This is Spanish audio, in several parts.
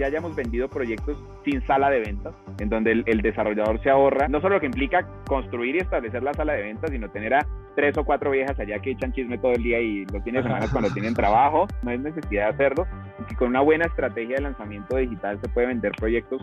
ya hayamos vendido proyectos sin sala de ventas, en donde el, desarrollador se ahorra, no solo lo que implica construir y establecer la sala de ventas, sino tener a tres o cuatro viejas allá que echan chisme todo el día y los fines de semana cuando tienen trabajo, no hay necesidad de hacerlo, y con una buena estrategia de lanzamiento digital se puede vender proyectos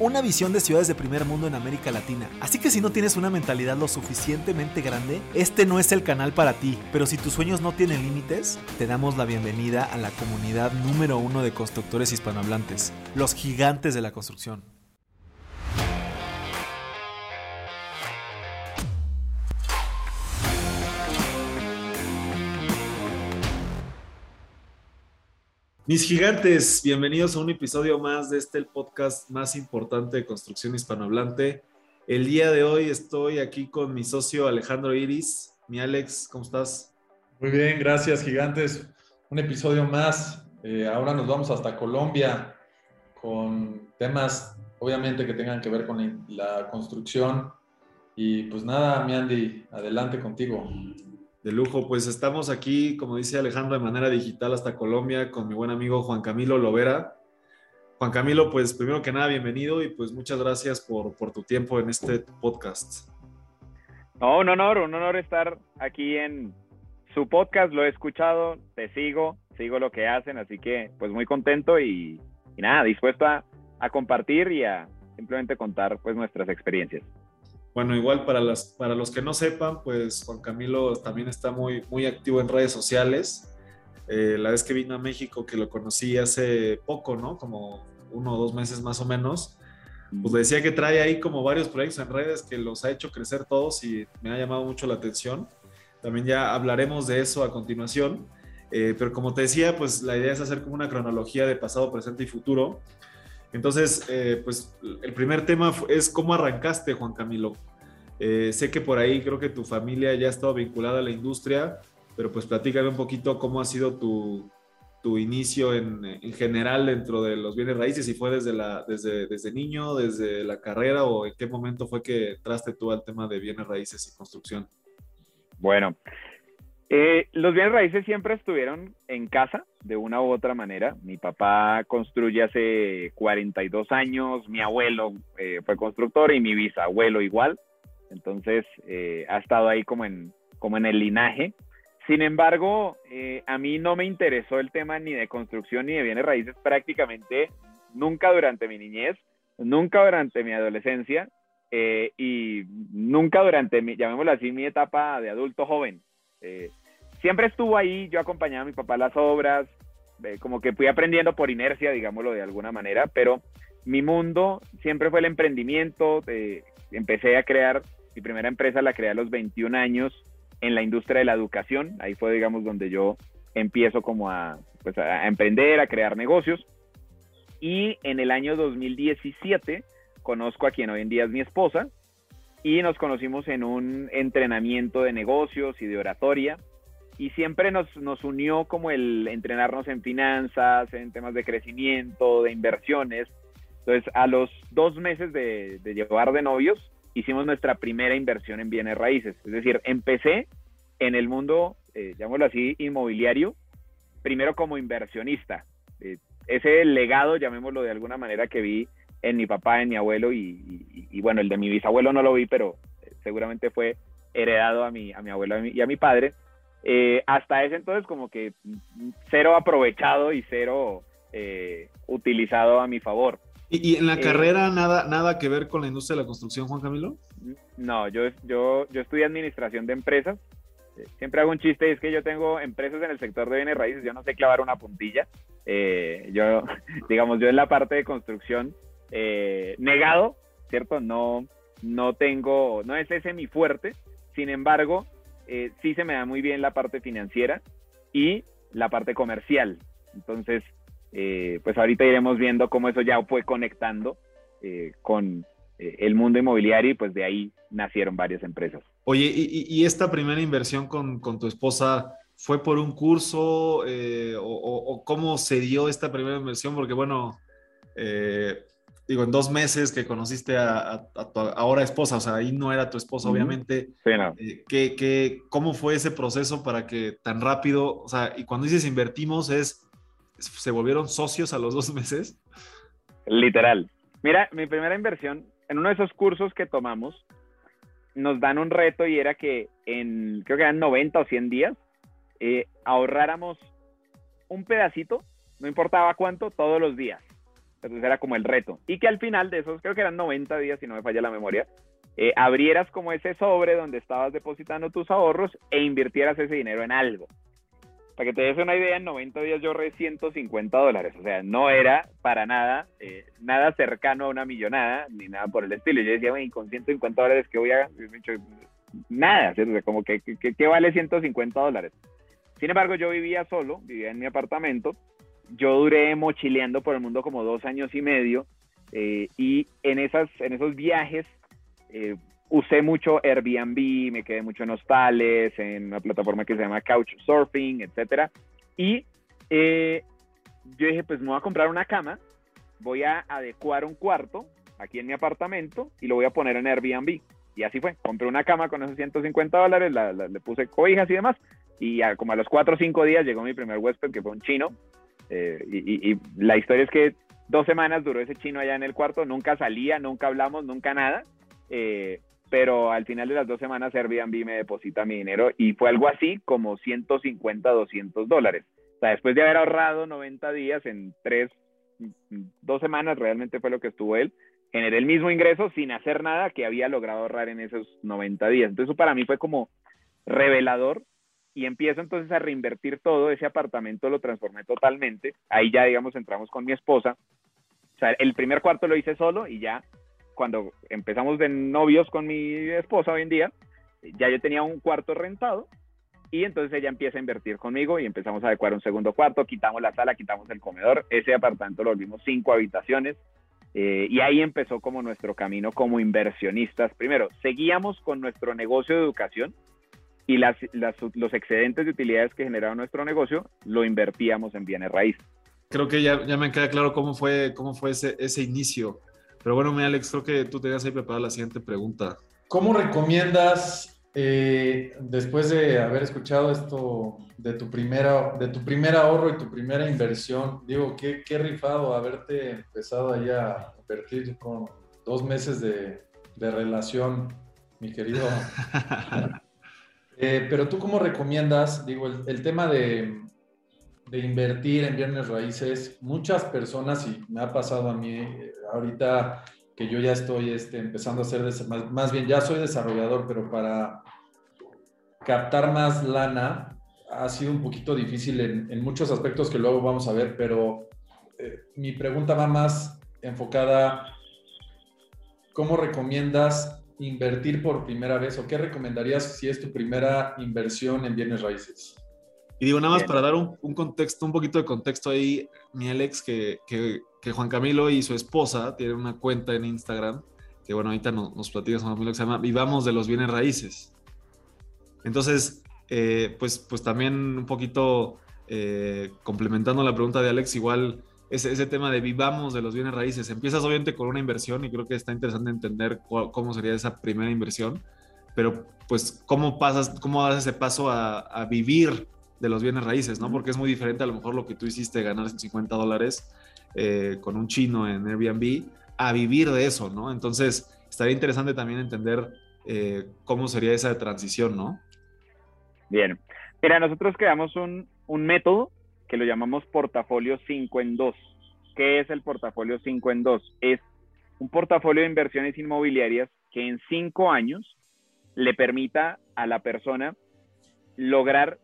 una visión de ciudades de primer mundo en América Latina. Así que si no tienes una mentalidad lo suficientemente grande, este no es el canal para ti. Pero si tus sueños no tienen límites, te damos la bienvenida a la comunidad número uno de constructores hispanohablantes, los gigantes de la construcción. Mis gigantes, bienvenidos a un episodio más de este el podcast más importante de construcción hispanohablante. El día de hoy estoy aquí con mi socio Alejandro Iris. Mi Alex, ¿cómo estás? Muy bien, gracias, gigantes. Un episodio más eh, ahora nos vamos hasta Colombia con temas, obviamente, que tengan que ver con la construcción. Y pues nada, mi Andy, adelante contigo. De lujo, pues estamos aquí, como dice Alejandro, de manera digital hasta Colombia con mi buen amigo Juan Camilo Lovera. Juan Camilo, pues primero que nada, bienvenido y pues muchas gracias por, tu tiempo en este podcast. No, un honor, un honor estar aquí en su podcast, lo he escuchado, te sigo, sigo lo que hacen, así que pues muy contento y, nada, dispuesto a, compartir y a simplemente contar pues nuestras experiencias. Bueno, igual para, las, para los que no sepan, pues Juan Camilo también está muy, muy activo en redes sociales. Eh, la vez que vino a México, que lo conocí hace poco, ¿no? Como uno o dos meses más o menos, pues le decía que trae ahí como varios proyectos en redes que los ha hecho crecer todos y me ha llamado mucho la atención. También ya hablaremos de eso a continuación. Eh, pero como te decía, pues la idea es hacer como una cronología de pasado, presente y futuro. Entonces, eh, pues el primer tema es cómo arrancaste, Juan Camilo. Eh, sé que por ahí creo que tu familia ya ha estado vinculada a la industria, pero pues platícame un poquito cómo ha sido tu, tu inicio en, en, general dentro de los bienes raíces, si fue desde, la, desde, desde niño, desde la carrera o en qué momento fue que traste tú al tema de bienes raíces y construcción. Bueno, eh, los bienes raíces siempre estuvieron en casa de una u otra manera. Mi papá construye hace 42 años, mi abuelo eh, fue constructor y mi bisabuelo igual. Entonces eh, ha estado ahí como en, como en el linaje. Sin embargo, a mí no me interesó el tema ni de construcción ni de bienes raíces prácticamente nunca durante mi niñez, nunca durante mi adolescencia y nunca durante, mi, llamémoslo así, mi etapa de adulto joven. Eh, siempre estuvo ahí, yo acompañaba a mi papá a las obras, eh, como que fui aprendiendo por inercia, digámoslo de alguna manera, pero mi mundo siempre fue el emprendimiento, empecé a crear, mi primera empresa la creé a los 21 años en la industria de la educación, ahí fue digamos donde yo empiezo como a, pues, a emprender, a crear negocios, y en el año 2017 conozco a quien hoy en día es mi esposa, y nos conocimos en un entrenamiento de negocios y de oratoria y siempre nos, nos unió como el entrenarnos en finanzas, en temas de crecimiento, de inversiones. Entonces, a los dos meses de, llevar de novios, hicimos nuestra primera inversión en bienes raíces. Es decir, empecé en el mundo, eh, llamémoslo así, inmobiliario, primero como inversionista. Eh, ese legado, llamémoslo de alguna manera, que vi en mi papá, en mi abuelo y, bueno, el de mi bisabuelo no lo vi, pero eh, seguramente fue heredado a mi, a mi abuelo y a mi padre. Eh, hasta ese entonces como que cero aprovechado y cero eh, utilizado a mi favor. ¿Y, en la carrera nada, nada que ver con la industria de la construcción, Juan Camilo? No, yo, yo, yo estudié administración de empresas. Siempre hago un chiste, es que yo tengo empresas en el sector de bienes raíces, yo no sé clavar una puntilla. yo, digamos, yo en la parte de construcción eh, negado, ¿cierto? No, no tengo, no es ese mi fuerte, sin embargo, eh, sí se me da muy bien la parte financiera y la parte comercial. Entonces, eh, pues ahorita iremos viendo cómo eso ya fue conectando con el mundo inmobiliario y pues de ahí nacieron varias empresas. Oye, ¿y, esta primera inversión con, con, tu esposa ¿Fue por un curso eh, o, cómo se dio esta primera inversión? Porque bueno, eh, digo, en dos meses que conociste a, tu ahora esposa, o sea, ahí no era tu esposa, obviamente. Sí, no. ¿qué, cómo fue ese proceso para que tan rápido, o sea, y cuando dices invertimos es, ¿se volvieron socios a los dos meses? Literal. Mira, mi primera inversión, en uno de esos cursos que tomamos, nos dan un reto y era que en, creo que eran 90 o 100 días, eh, ahorráramos un pedacito, no importaba cuánto, todos los días. Entonces era como el reto. Y que al final de esos, creo que eran 90 días, si no me falla la memoria, eh, abrieras como ese sobre donde estabas depositando tus ahorros e invirtieras ese dinero en algo. Para que te des una idea, en 90 días yo ahorré 150 dólares. O sea, no era para nada, eh, nada cercano a una millonada, ni nada por el estilo. Yo decía, con 150 dólares, ¿qué voy a...? Nada, como que, ¿qué vale 150 dólares? Sin embargo, yo vivía solo, vivía en mi apartamento. Yo duré mochileando por el mundo como dos años y medio. Eh, y en, esas, en esos viajes eh, usé mucho Airbnb, me quedé mucho en hostales, en una plataforma que se llama Couchsurfing, etcétera. Y eh, yo dije, pues me voy a comprar una cama, voy a adecuar un cuarto aquí en mi apartamento y lo voy a poner en Airbnb. Y así fue, compré una cama con esos 150 dólares, le puse cobijas y demás, y como a los 4 o 5 días llegó mi primer huésped, que fue un chino, eh, y, y, la historia es que dos semanas duró ese chino allá en el cuarto, nunca salía, nunca hablamos, nunca nada, eh, pero al final de las dos semanas Airbnb me deposita mi dinero y fue algo así como 150, 200 dólares. O sea, después de haber ahorrado 90 días en tres, dos semanas realmente fue lo que estuvo él, generé el mismo ingreso sin hacer nada que había logrado ahorrar en esos 90 días. Entonces eso para mí fue como revelador y empiezo entonces a reinvertir todo, ese apartamento lo transformé totalmente, ahí ya digamos entramos con mi esposa, o sea, el primer cuarto lo hice solo y ya cuando empezamos de novios con mi esposa hoy en día, ya yo tenía un cuarto rentado y entonces ella empieza a invertir conmigo y empezamos a adecuar un segundo cuarto, quitamos la sala, quitamos el comedor, ese apartamento lo volvimos cinco habitaciones eh, y ahí empezó como nuestro camino como inversionistas. Primero, seguíamos con nuestro negocio de educación y las, los excedentes de utilidades que generaba nuestro negocio lo invertíamos en bienes raíces. Creo que ya, ya me queda claro cómo fue, cómo fue ese, ese inicio. Pero bueno, mi Alex, creo que tú tenías ahí preparada la siguiente pregunta. ¿Cómo recomiendas, eh, después de haber escuchado esto de tu, primera, de tu primer ahorro y tu primera inversión, digo, qué, qué rifado haberte empezado ahí a invertir con dos meses de, de relación, mi querido. Eh, pero tú cómo recomiendas, digo, el, tema de, invertir en bienes raíces, muchas personas, y me ha pasado a mí, ahorita que yo ya estoy este, empezando a ser, más, más, bien ya soy desarrollador, pero para captar más lana ha sido un poquito difícil en, en muchos aspectos que luego vamos a ver, pero eh, mi pregunta va más enfocada, ¿cómo recomiendas invertir por primera vez o qué recomendarías si es tu primera inversión en bienes raíces? Y digo, nada más para dar un, un, contexto, un poquito de contexto ahí, mi Alex, que, que, que, Juan Camilo y su esposa tienen una cuenta en Instagram, que bueno, ahorita nos, nos platicas Juan Camilo, que se llama Vivamos de los Bienes Raíces. Entonces, eh, pues, pues también un poquito eh, complementando la pregunta de Alex, igual ese, ese, tema de vivamos de los bienes raíces. Empiezas obviamente con una inversión y creo que está interesante entender cómo sería esa primera inversión, pero pues cómo pasas, cómo das ese paso a, a vivir de los bienes raíces, ¿no? Porque es muy diferente a lo mejor lo que tú hiciste, ganar 50 dólares eh, con un chino en Airbnb, a vivir de eso, ¿no? Entonces, estaría interesante también entender eh, cómo sería esa transición, ¿no? Bien. Mira, nosotros creamos un, un método que lo llamamos portafolio 5 en 2. ¿Qué es el portafolio 5 en 2? Es un portafolio de inversiones inmobiliarias que en 5 años le permita a la persona lograr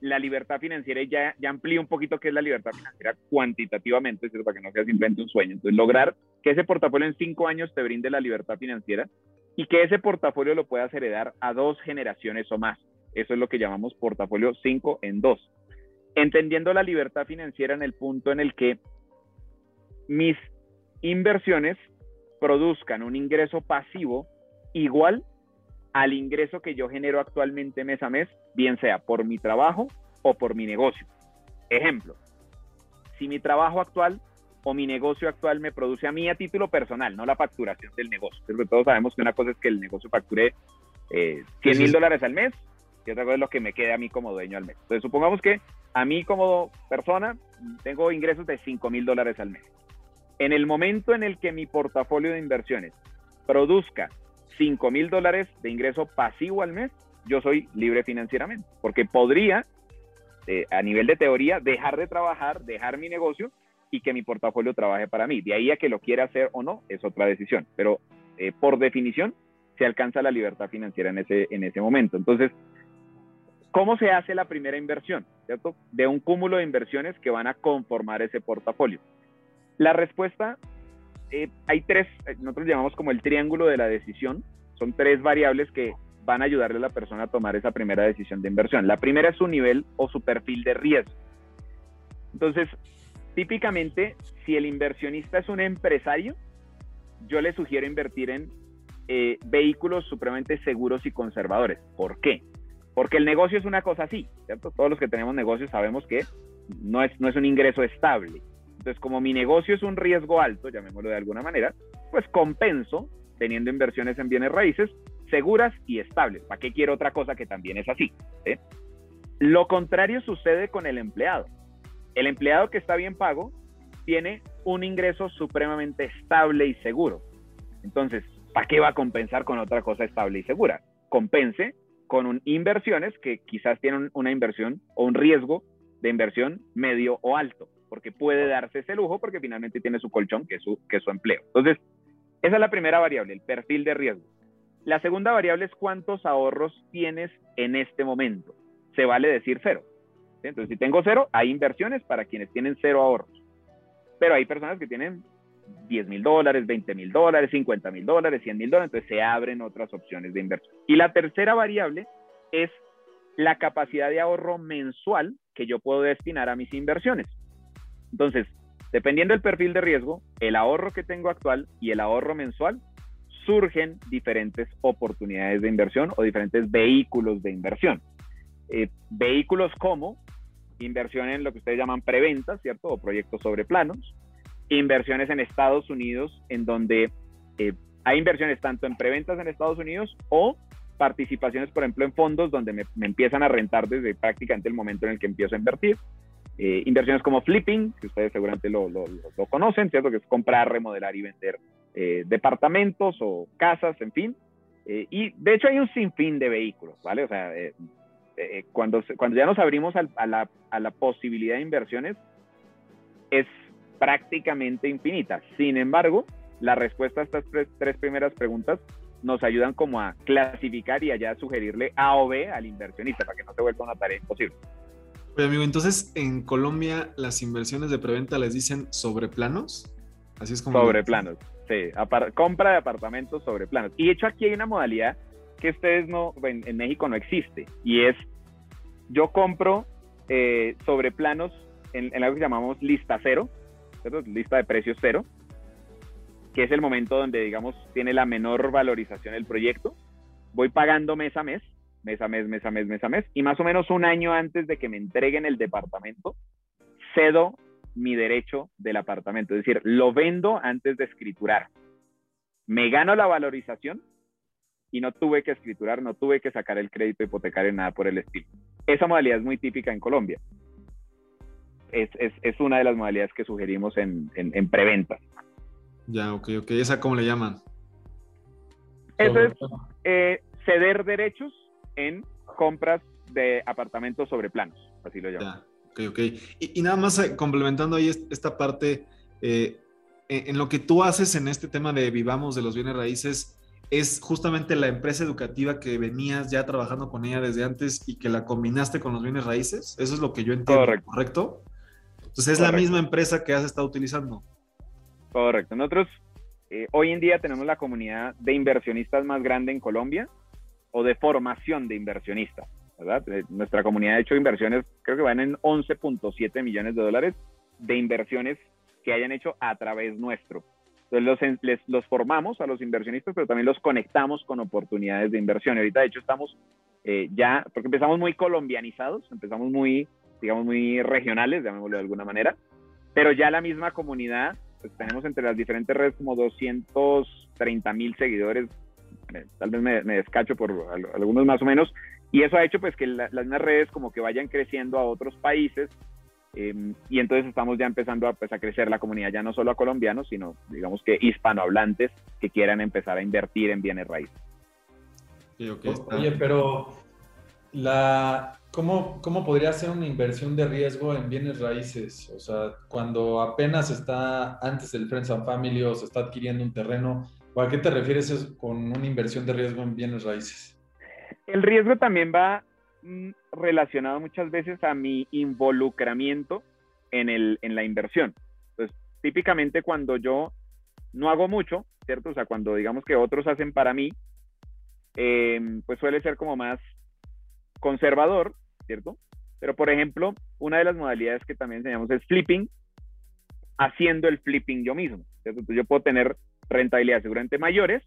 la libertad financiera y ya, ya amplía un poquito qué es la libertad financiera cuantitativamente, ¿cierto? para que no sea simplemente un sueño. Entonces, lograr que ese portafolio en cinco años te brinde la libertad financiera y que ese portafolio lo puedas heredar a dos generaciones o más. Eso es lo que llamamos portafolio 5 en 2. Entendiendo la libertad financiera en el punto en el que mis inversiones produzcan un ingreso pasivo igual al ingreso que yo genero actualmente mes a mes, bien sea por mi trabajo o por mi negocio. Ejemplo, si mi trabajo actual o mi negocio actual me produce a mí a título personal, no la facturación del negocio. Porque todos sabemos que una cosa es que el negocio facture eh, 100 mil dólares al mes y otra cosa es lo que me quede a mí como dueño al mes. Entonces, supongamos que a mí como persona tengo ingresos de 5 mil dólares al mes. En el momento en el que mi portafolio de inversiones produzca 5 mil dólares de ingreso pasivo al mes, yo soy libre financieramente, porque podría, eh, a nivel de teoría, dejar de trabajar, dejar mi negocio y que mi portafolio trabaje para mí. De ahí a que lo quiera hacer o no, es otra decisión, pero eh, por definición se alcanza la libertad financiera en ese, en ese momento. Entonces, ¿cómo se hace la primera inversión? ¿Cierto? De un cúmulo de inversiones que van a conformar ese portafolio. La respuesta, eh, hay tres, nosotros llamamos como el triángulo de la decisión, son tres variables que van a ayudarle a la persona a tomar esa primera decisión de inversión. La primera es su nivel o su perfil de riesgo. Entonces, típicamente, si el inversionista es un empresario, yo le sugiero invertir en eh, vehículos supremamente seguros y conservadores. ¿Por qué? Porque el negocio es una cosa así, ¿cierto? Todos los que tenemos negocios sabemos que no es, no es un ingreso estable. Entonces, como mi negocio es un riesgo alto, llamémoslo de alguna manera, pues compenso teniendo inversiones en bienes raíces seguras y estables. ¿Para qué quiero otra cosa que también es así? Lo contrario sucede con el empleado. El empleado que está bien pago tiene un ingreso supremamente estable y seguro. Entonces, ¿para qué va a compensar con otra cosa estable y segura? Compense con inversiones que quizás tienen una inversión o un riesgo de inversión medio o alto, porque puede darse ese lujo porque finalmente tiene su colchón, que es su, que es su empleo. Entonces, esa es la primera variable, el perfil de riesgo. La segunda variable es cuántos ahorros tienes en este momento. Se vale decir cero. Entonces, si tengo cero, hay inversiones para quienes tienen cero ahorros. Pero hay personas que tienen 10 mil dólares, 20 mil dólares, 50 mil dólares, 100 mil dólares, entonces se abren otras opciones de inversión. Y la tercera variable es la capacidad de ahorro mensual que yo puedo destinar a mis inversiones. Entonces, dependiendo del perfil de riesgo, el ahorro que tengo actual y el ahorro mensual, surgen diferentes oportunidades de inversión o diferentes vehículos de inversión. Eh, vehículos como inversión en lo que ustedes llaman preventa, ¿cierto? O proyectos sobre planos. Inversiones en Estados Unidos, en donde eh, hay inversiones tanto en preventas en Estados Unidos o participaciones, por ejemplo, en fondos donde me, empiezan a rentar desde prácticamente el momento en el que empiezo a invertir. Eh, inversiones como flipping, que ustedes seguramente lo, lo, lo, conocen, ¿cierto? Que es comprar, remodelar y vender eh, departamentos o casas, en fin. y de hecho hay un sinfín de vehículos, ¿vale? O sea, eh, cuando, cuando ya nos abrimos a, la, a la posibilidad de inversiones, es prácticamente infinita. Sin embargo, la respuesta a estas tres, primeras preguntas nos ayudan como a clasificar y allá sugerirle A o B al inversionista para que no se vuelva una tarea imposible. Oye, amigo, entonces en Colombia las inversiones de preventa les dicen sobre planos. Así es como. Sobre planos, sí. compra de apartamentos sobre planos. Y de hecho aquí hay una modalidad que ustedes no, en, México no existe, y es, yo compro eh, sobre planos en, en, algo que llamamos lista cero, lista de precios cero, que es el momento donde, digamos, tiene la menor valorización el proyecto. Voy pagando mes a mes, mes a mes, mes a mes, mes a mes, y más o menos un año antes de que me entreguen el departamento, cedo mi derecho del apartamento, es decir, lo vendo antes de escriturar. Me gano la valorización, y no tuve que escriturar, no tuve que sacar el crédito hipotecario, nada por el estilo. Esa modalidad es muy típica en Colombia. Es, es, es una de las modalidades que sugerimos en, en, preventa. Ya, ok, ok. ¿Esa cómo le llaman? Eso es eh, ceder derechos en compras de apartamentos sobre planos, así lo llaman. Ya, ok, ok. Y, nada más eh, complementando ahí esta parte, eh, en, lo que tú haces en este tema de vivamos de los bienes raíces, es justamente la empresa educativa que venías ya trabajando con ella desde antes y que la combinaste con los bienes raíces. Eso es lo que yo entiendo, ¿correcto? Entonces es la misma empresa que has estado utilizando. Correcto. Nosotros eh, hoy en día tenemos la comunidad de inversionistas más grande en Colombia o de formación de inversionistas, ¿verdad? Eh, nuestra comunidad ha hecho inversiones, creo que van en 11.7 millones de dólares de inversiones que hayan hecho a través nuestro. Entonces los, los formamos a los inversionistas, pero también los conectamos con oportunidades de inversión. ahorita, de hecho, estamos eh, ya, porque empezamos muy colombianizados, empezamos muy, digamos, muy regionales, llamémoslo de alguna manera, pero ya la misma comunidad, pues tenemos entre las diferentes redes como 230 mil seguidores, eh, tal vez me, descacho por algunos más o menos, y eso ha hecho pues que las mismas redes como que vayan creciendo a otros países, em, y entonces estamos ya empezando a, pues, a crecer la comunidad, ya no solo a colombianos, sino digamos que hispanohablantes que quieran empezar a invertir en bienes raíces. Oye, pero la, ¿cómo, ¿cómo podría ser una inversión de riesgo en bienes raíces? O sea, cuando apenas está antes del Friends and Family o se está adquiriendo un terreno, a qué te refieres con una inversión de riesgo en bienes raíces? El riesgo también va mm, relacionado muchas veces a mi involucramiento en, el, en la inversión. Entonces, típicamente cuando yo no hago mucho, ¿cierto? O sea, cuando digamos que otros hacen para mí, Em, pues suele ser como más conservador, ¿cierto? Pero por ejemplo, una de las modalidades que también enseñamos es flipping, haciendo el flipping yo mismo, ¿cierto? Entonces yo puedo tener rentabilidades seguramente mayores,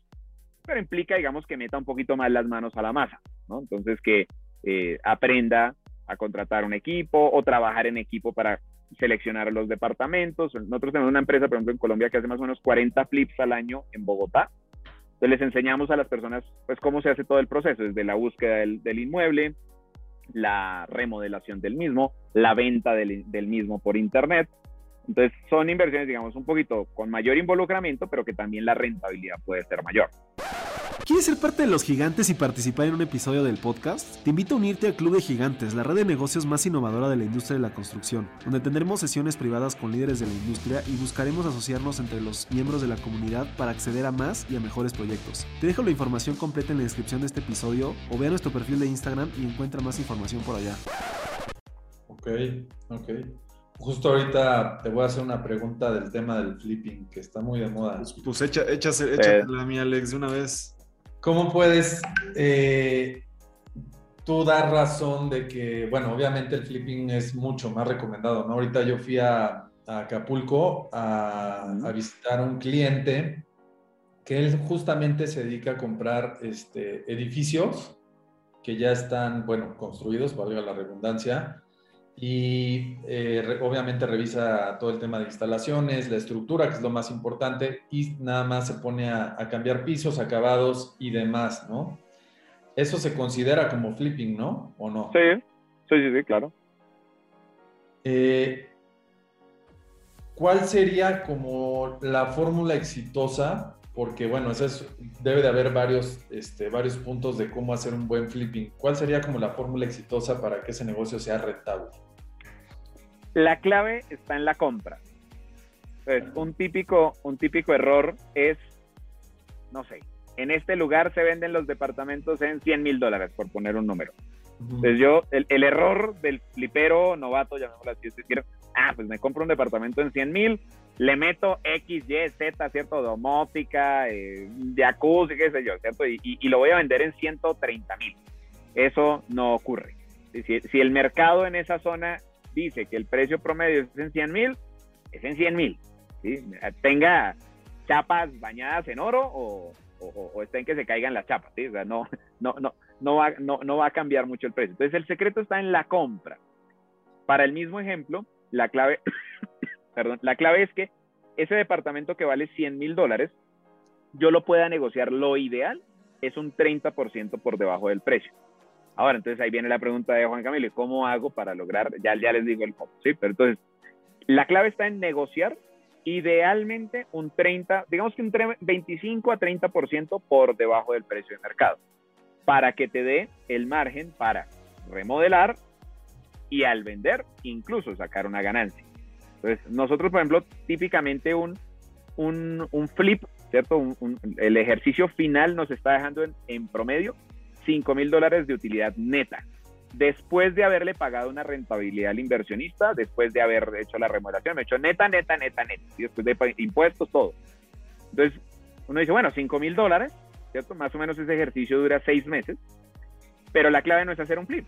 pero implica, digamos, que meta un poquito más las manos a la masa, ¿no? Entonces que eh, aprenda a contratar un equipo o trabajar en equipo para seleccionar los departamentos. Nosotros tenemos una empresa, por ejemplo, en Colombia que hace más o menos 40 flips al año en Bogotá. Entonces les enseñamos a las personas pues cómo se hace todo el proceso, desde la búsqueda del, inmueble, la remodelación del mismo, la venta del, del, mismo por internet. Entonces son inversiones, digamos, un poquito con mayor involucramiento, pero que también la rentabilidad puede ser mayor. ¿Quieres ser parte de los gigantes y participar en un episodio del podcast? Te invito a unirte al Club de Gigantes, la red de negocios más innovadora de la industria de la construcción, donde tendremos sesiones privadas con líderes de la industria y buscaremos asociarnos entre los miembros de la comunidad para acceder a más y a mejores proyectos. Te dejo la información completa en la descripción de este episodio o ve a nuestro perfil de Instagram y encuentra más información por allá. Ok, ok. Justo ahorita te voy a hacer una pregunta del tema del flipping, que está muy de moda. Pues, pues echa, échate la mía, Alex, de una vez. ¿Cómo puedes eh, tú dar razón de que, bueno, obviamente el flipping es mucho más recomendado, ¿no? Ahorita yo fui a, Acapulco a, visitar a un cliente que él justamente se dedica a comprar este, edificios que ya están, bueno, construidos, valga la redundancia, y eh, obviamente revisa todo el tema de instalaciones, la estructura, que es lo más importante, y nada más se pone a, cambiar pisos, acabados y demás, ¿no? Eso se considera como flipping, ¿no? ¿O no? Sí, sí, sí, claro. Eh, ¿Cuál sería como la fórmula exitosa? Porque, bueno, eso debe de haber varios, este, varios puntos de cómo hacer un buen flipping. ¿Cuál sería como la fórmula exitosa para que ese negocio sea rentable? La clave está en la compra. Entonces, un típico, un típico error es, no sé, en este lugar se venden los departamentos en 100 mil dólares, por poner un número. Entonces yo, el, error del flipero novato, llamémoslo así, es decir, ah, pues me compro un departamento en 100 mil, le meto X, Y, Z, ¿cierto? Domótica, eh, jacuzzi, qué sé yo, ¿cierto? Y, y, lo voy a vender en 130 mil. Eso no ocurre. Si, si, el mercado en esa zona dice que el precio promedio es en 100 mil, es en 100 mil. Tenga chapas bañadas en oro o, o, en que se caigan las chapas. ¿sí? O no, no, no, no, va, no, no va a cambiar mucho el precio. Entonces el secreto está en la compra. Para el mismo ejemplo, la clave, perdón, la clave es que ese departamento que vale 100 mil dólares, yo lo pueda negociar. Lo ideal es un 30% por debajo del precio. Ahora, entonces ahí viene la pregunta de Juan Camilo, ¿cómo hago para lograr? Ya, ya les digo el cómo, ¿sí? Pero entonces, la clave está en negociar idealmente un 30, digamos que un 25 a 30% por debajo del precio de mercado, para que te dé el margen para remodelar y al vender incluso sacar una ganancia. Entonces, nosotros, por ejemplo, típicamente un, un, un flip, ¿cierto? el ejercicio final nos está dejando en, en promedio 5 mil dólares de utilidad neta, después de haberle pagado una rentabilidad al inversionista, después de haber hecho la remodelación, me he hecho neta, neta, neta, neta, y después de impuestos, todo. Entonces, uno dice, bueno, 5 mil dólares, ¿cierto? Más o menos ese ejercicio dura seis meses, pero la clave no es hacer un flip,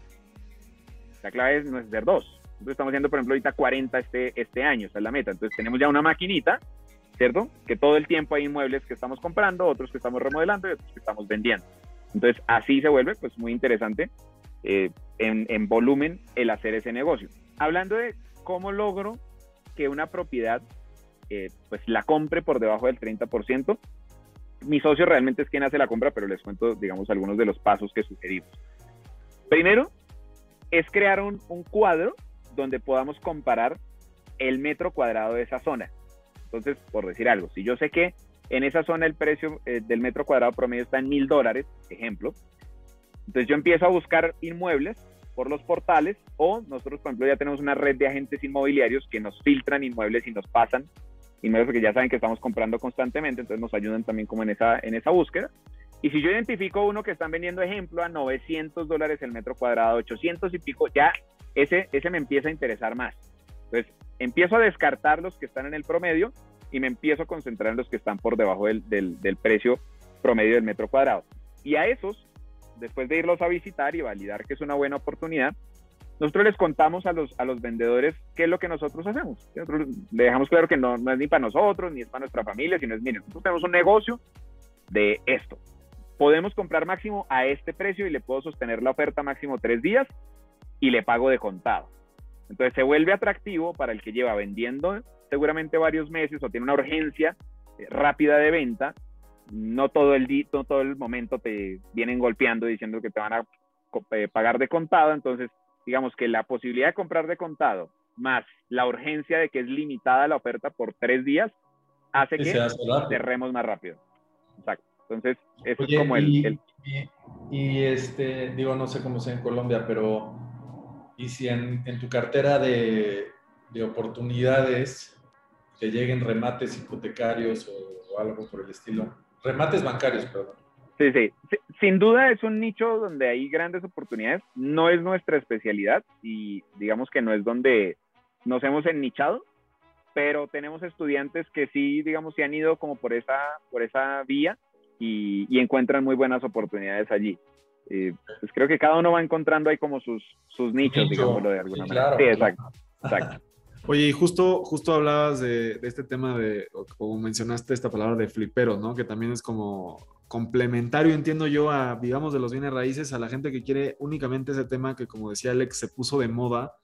la clave es no es hacer dos. Entonces estamos haciendo, por ejemplo, ahorita 40 este, este año, esa es la meta. Entonces tenemos ya una maquinita, ¿cierto? Que todo el tiempo hay inmuebles que estamos comprando, otros que estamos remodelando y otros que estamos vendiendo. Entonces, así se vuelve pues muy interesante eh, en, en volumen el hacer ese negocio. Hablando de cómo logro que una propiedad eh, pues la compre por debajo del 30%. Mi socio realmente es quien hace la compra, pero les cuento, digamos, algunos de los pasos que sugerimos. Primero, es crear un, un cuadro donde podamos comparar el metro cuadrado de esa zona. Entonces, por decir algo, si yo sé que en esa zona el precio eh, del metro cuadrado promedio está en mil dólares, ejemplo, entonces yo empiezo a buscar inmuebles por los portales o nosotros, por ejemplo, ya tenemos una red de agentes inmobiliarios que nos filtran inmuebles y nos pasan inmuebles porque ya saben que estamos comprando constantemente, entonces nos ayudan también como en esa, en esa búsqueda. Y si yo identifico uno que están vendiendo ejemplo a 900 dólares el metro cuadrado, 800 y pico, ya ese, ese me empieza a interesar más. Entonces empiezo a descartar los que están en el promedio y me empiezo a concentrar en los que están por debajo del, del, del precio promedio del metro cuadrado. Y a esos, después de irlos a visitar y validar que es una buena oportunidad, nosotros les contamos a los, a los vendedores qué es lo que nosotros hacemos. Nosotros le dejamos claro que no, no, es ni para nosotros, ni es para nuestra familia, sino es, miren, nosotros tenemos un negocio de esto. Podemos comprar máximo a este precio y le puedo sostener la oferta máximo tres días y le pago de contado. Entonces se vuelve atractivo para el que lleva vendiendo seguramente varios meses o tiene una urgencia eh, rápida de venta. No todo el, no todo el momento te vienen golpeando diciendo que te van a eh, pagar de contado. Entonces digamos que la posibilidad de comprar de contado más la urgencia de que es limitada la oferta por tres días hace que cerremos más rápido. Exacto. Entonces, eso es como y, el, y, este, digo, no sé cómo sea en Colombia, pero ¿y si en, en tu cartera de, de, oportunidades te lleguen remates hipotecarios o, o algo por el estilo? Remates bancarios, perdón. Sí, sí, Sin duda es un nicho donde hay grandes oportunidades. No es nuestra especialidad y digamos que no es donde nos hemos ennichado, pero tenemos estudiantes que sí, digamos, se han ido como por esa, por esa vía y, y encuentran muy buenas oportunidades allí. Eh, pues creo que cada uno va encontrando ahí como sus, sus nichos, Nicho. digámoslo de alguna Sí, manera. claro, sí, claro. exacto, exacto. Oye, y justo, justo hablabas de, de este tema de, o como mencionaste esta palabra de flipero, ¿no? Que también es como complementario, entiendo yo, a, digamos, de los bienes raíces, a la gente que quiere únicamente ese tema que, como decía Alex, se puso de moda.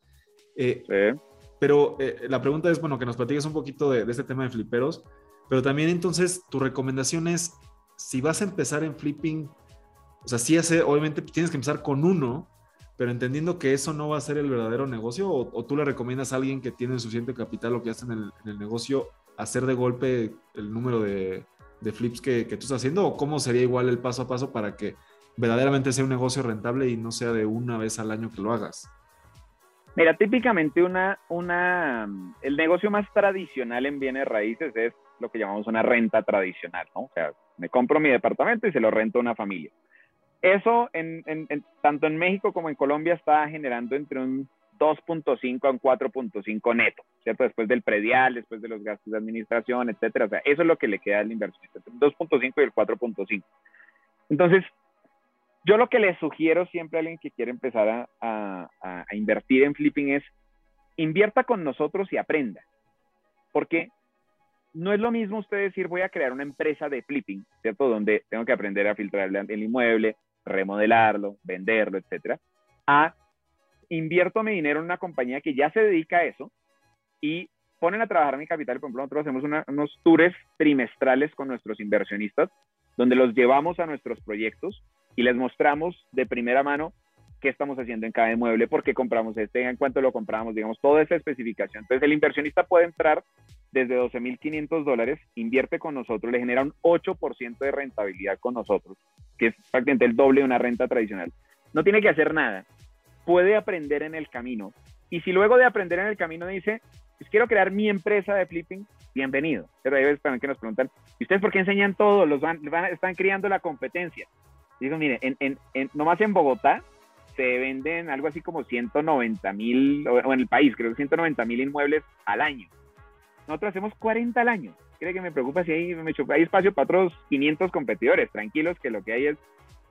Eh, Sí. pero eh, la pregunta es, bueno, que nos platiques un poquito de, de este tema de fliperos, pero también entonces tu recomendación es, si vas a empezar en flipping, o sea, sí hace, obviamente tienes que empezar con uno, pero entendiendo que eso no va a ser el verdadero negocio, o, o tú le recomiendas a alguien que tiene suficiente capital o que ya en el, negocio, hacer de golpe el número de, flips que, que, tú estás haciendo, o cómo sería igual el paso a paso para que verdaderamente sea un negocio rentable y no sea de una vez al año que lo hagas. Mira, típicamente una, una, el negocio más tradicional en bienes raíces es lo que llamamos una renta tradicional, ¿no? O sea, me compro mi departamento y se lo rento a una familia. Eso, en, tanto en México como en Colombia, está generando entre un 2.5 a un 4.5 neto, ¿cierto? Después del predial, después de los gastos de administración, etcétera. O sea, eso es lo que le queda al inversionista, entre el 2.5 y el 4.5. Entonces, yo lo que le sugiero siempre a alguien que quiere empezar a, invertir en flipping es invierta con nosotros y aprenda. Porque no es lo mismo usted decir voy a crear una empresa de flipping, ¿cierto? Donde tengo que aprender a filtrar el inmueble, remodelarlo, venderlo, etcétera, a invierto mi dinero en una compañía que ya se dedica a eso y ponen a trabajar mi capital. Por ejemplo, nosotros hacemos unos tours trimestrales con nuestros inversionistas, donde los llevamos a nuestros proyectos y les mostramos de primera mano qué estamos haciendo en cada inmueble, por qué compramos este, en cuánto lo compramos, digamos, toda esa especificación. Entonces, el inversionista puede entrar desde 12.500 dólares, invierte con nosotros, le genera un 8% de rentabilidad con nosotros, que es prácticamente el doble de una renta tradicional. No tiene que hacer nada, puede aprender en el camino. Y si luego de aprender en el camino dice, pues quiero crear mi empresa de flipping, bienvenido. Pero hay veces también que nos preguntan, ¿y ustedes por qué enseñan todo? Los van, van, están criando la competencia. Digo, mire, en, en, en, nomás en Bogotá se venden algo así como 190 mil, o en el país, creo que 190 mil inmuebles al año. Nosotros hacemos 40 al año. ¿Cree que me preocupa si hay, espacio para otros 500 competidores? Tranquilos, que lo que hay es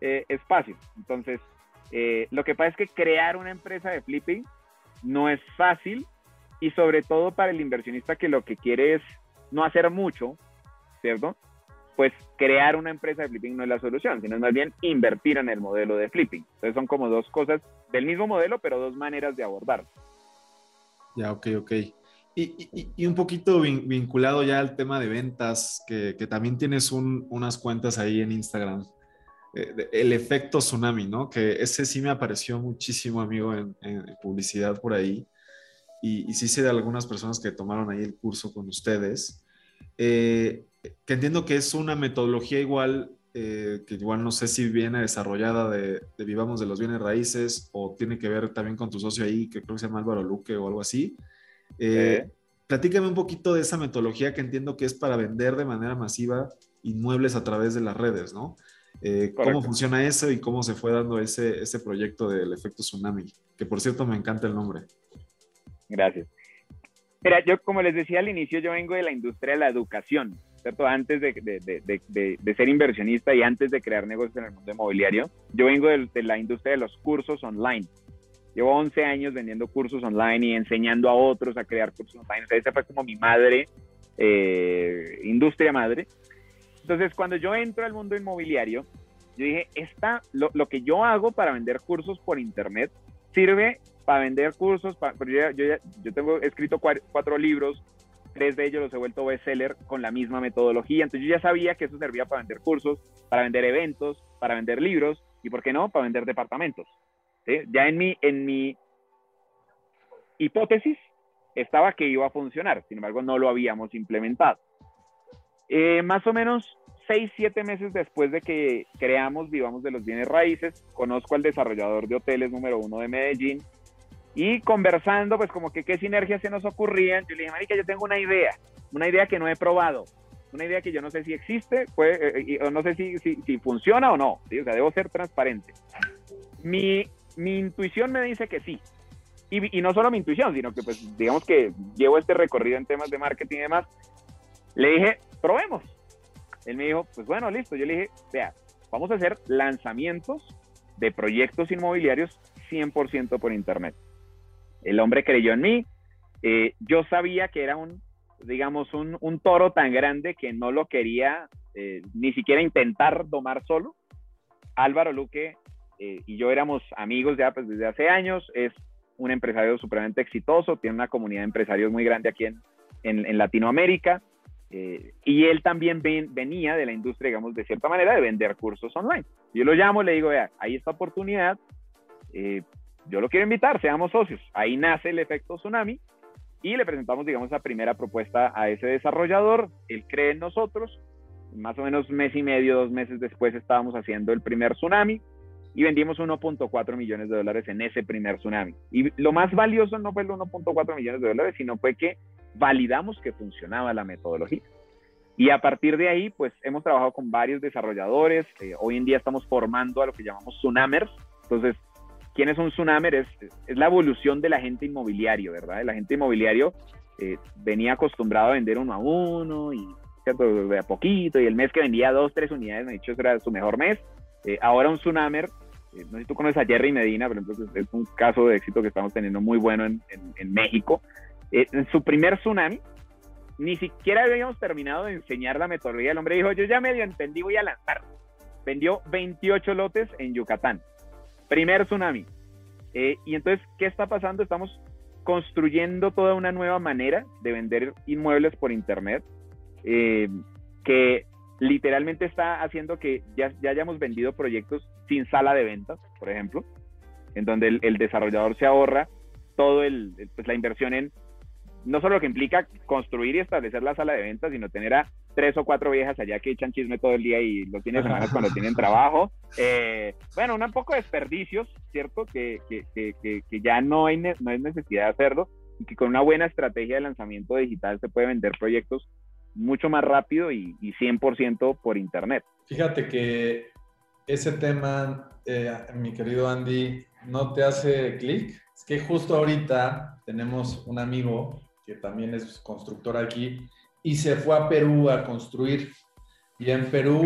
eh, espacio. Entonces, eh, lo que pasa es que crear una empresa de flipping no es fácil y sobre todo para el inversionista que lo que quiere es no hacer mucho, ¿cierto? Pues crear una empresa de flipping no es la solución, sino más bien invertir en el modelo de flipping. Entonces son como dos cosas del mismo modelo, pero dos maneras de abordarlo. Ya, ok, ok. Y, un poquito vinculado ya al tema de ventas, que, también tienes unas cuentas ahí en Instagram. Eh, el efecto tsunami, ¿no? Que ese sí me apareció muchísimo, amigo, en, publicidad por ahí. Y, sí sé de algunas personas que tomaron ahí el curso con ustedes. Eh, que entiendo que es una metodología igual, eh, que igual no sé si viene desarrollada de, Vivamos de los Bienes Raíces o tiene que ver también con tu socio ahí, que creo que se llama Álvaro Luque o algo así. Eh, platícame un poquito de esa metodología que entiendo que es para vender de manera masiva inmuebles a través de las redes, ¿no? Eh, ¿Cómo funciona eso y cómo se fue dando ese, ese proyecto del efecto tsunami? Que por cierto me encanta el nombre. Gracias. Mira, yo como les decía al inicio, yo vengo de la industria de la educación, ¿cierto? Antes de, de, de, ser inversionista y antes de crear negocios en el mundo inmobiliario, yo vengo de, la industria de los cursos online. Llevo 11 años vendiendo cursos online y enseñando a otros a crear cursos online. esa fue como mi madre, eh, industria madre. Entonces, cuando yo entro al mundo inmobiliario, yo dije, esta, lo, lo, que yo hago para vender cursos por internet sirve para vender cursos. yo, yo, yo, tengo escrito cuatro, libros, tres de ellos los he vuelto bestseller con la misma metodología. Entonces, yo ya sabía que eso servía para vender cursos, para vender eventos, para vender libros y, ¿por qué no?, para vender departamentos. Ya en mi, en mi hipótesis estaba que iba a funcionar, sin embargo no lo habíamos implementado. Eh, más o menos seis, siete meses después de que creamos Vivamos de los Bienes Raíces, conozco al desarrollador de hoteles número uno de Medellín y conversando, pues como que qué sinergias se nos ocurrían, yo le dije, marica, yo tengo una idea, una idea que no he probado, una idea que yo no sé si existe, pues, o no sé si, si, si funciona o no, o sea, debo ser transparente. Mi mi intuición me dice que sí. Y, no solo mi intuición, sino que pues digamos que llevo este recorrido en temas de marketing y demás. Le dije, probemos. Él me dijo, pues bueno, listo. Yo le dije, vea, vamos a hacer lanzamientos de proyectos inmobiliarios 100% por internet. El hombre creyó en mí. Eh, yo sabía que era un, digamos, un, un, toro tan grande que no lo quería eh, ni siquiera intentar domar solo. Álvaro Luque eh, y yo éramos amigos ya pues, desde hace años, es un empresario supremamente exitoso, tiene una comunidad de empresarios muy grande aquí en, en, Latinoamérica, eh, y él también venía de la industria, digamos, de cierta manera, de vender cursos online. Yo lo llamo, le digo, vea, hay esta oportunidad, yo lo quiero invitar, seamos socios. Ahí nace el efecto tsunami y le presentamos, digamos, la primera propuesta a ese desarrollador, él cree en nosotros, más o menos mes y medio, dos meses después estábamos haciendo el primer tsunami, y vendimos 1.4 millones de dólares en ese primer tsunami. Y lo más valioso no fue el 1.4 millones de dólares, sino fue que validamos que funcionaba la metodología. Y a partir de ahí, pues hemos trabajado con varios desarrolladores. Eh, hoy en día estamos formando a lo que llamamos tsunamers. Entonces, ¿quién es un tsunamer? Es, es la evolución del agente inmobiliario, ¿verdad? El agente inmobiliario eh, venía acostumbrado a vender uno a uno y de a poquito. Y el mes que vendía dos, tres unidades, dicho, ese era su mejor mes. Eh, ahora un tsunamer eh, no sé si tú conoces a Jerry Medina, pero entonces es un caso de éxito que estamos teniendo muy bueno en, en, México. Eh, en su primer tsunami, ni siquiera habíamos terminado de enseñar la metodología. El hombre dijo, yo ya medio entendí, voy a lanzar. Vendió 28 lotes en Yucatán. Primer tsunami. Eh, y entonces, ¿qué está pasando? Estamos construyendo toda una nueva manera de vender inmuebles por Internet, que literalmente está haciendo que ya, ya hayamos vendido proyectos sin sala de ventas, por ejemplo, en donde el, desarrollador se ahorra todo el, pues la inversión en no solo lo que implica construir y establecer la sala de ventas, sino tener a tres o cuatro viejas allá que echan chisme todo el día y los fines de semana cuando tienen trabajo. Eh, bueno, un poco de desperdicios, ¿cierto? Que, que, que, que, ya no hay, no hay necesidad de hacerlo y que con una buena estrategia de lanzamiento digital se puede vender proyectos mucho más rápido y, y 100% por Internet. Fíjate que ese tema, eh, mi querido Andy, no te hace clic. Es que justo ahorita tenemos un amigo que también es constructor aquí y se fue a Perú a construir. Y en Perú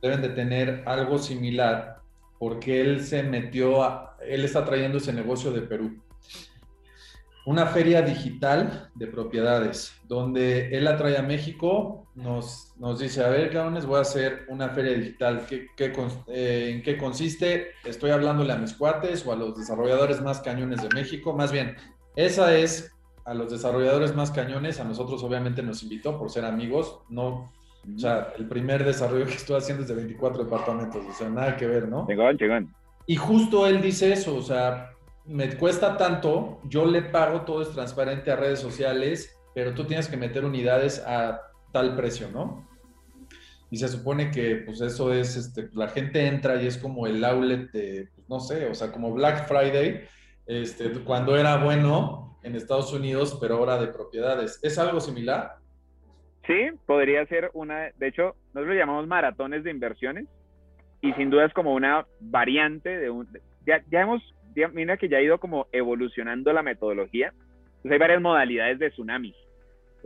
deben de tener algo similar porque él se metió a, él está trayendo ese negocio de Perú. una feria digital de propiedades, donde él la trae a México, nos, nos dice, a ver, cabrones, voy a hacer una feria digital. ¿Qué, eh, ¿En qué consiste? Estoy hablándole a mis cuates o a los desarrolladores más cañones de México. Más bien, esa es a los desarrolladores más cañones. A nosotros obviamente nos invitó por ser amigos. No, o sea, el primer desarrollo que estoy haciendo es de 24 departamentos. O sea, nada que ver, ¿no? Chingón, chingón. Y justo él dice eso, o sea, me cuesta tanto, yo le pago, todo es transparente a redes sociales, pero tú tienes que meter unidades a tal precio, ¿no? Y se supone que pues eso es, este, la gente entra y es como el outlet de, pues, no sé, o sea, como Black Friday, este, cuando era bueno en Estados Unidos, pero ahora de propiedades. ¿Es algo similar? Sí, podría ser una, de hecho, nosotros lo llamamos maratones de inversiones y sin duda es como una variante de un, ya, ya hemos mira que ya ha ido como evolucionando la metodología. Entonces hay varias modalidades de tsunami.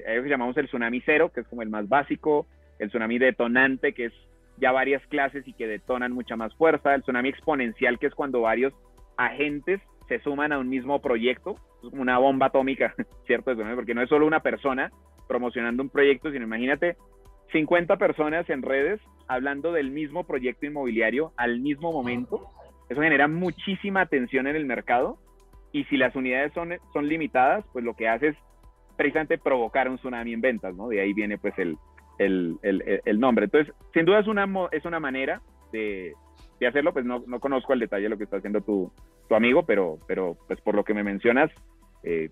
Hay lo llamamos el tsunami cero, que es como el más básico, el tsunami detonante, que es ya varias clases y que detonan mucha más fuerza, el tsunami exponencial, que es cuando varios agentes se suman a un mismo proyecto, una bomba atómica, ¿cierto? Porque no es solo una persona promocionando un proyecto, sino imagínate 50 personas en redes hablando del mismo proyecto inmobiliario al mismo momento eso genera muchísima atención en el mercado y si las unidades son, son limitadas, pues lo que hace es precisamente provocar un tsunami en ventas, ¿no? De ahí viene pues el, el, el, el nombre. Entonces, sin duda es una, es una manera de, de hacerlo, pues no, no, conozco el detalle de lo que está haciendo tu, tu amigo, pero, pero pues por lo que me mencionas, eh,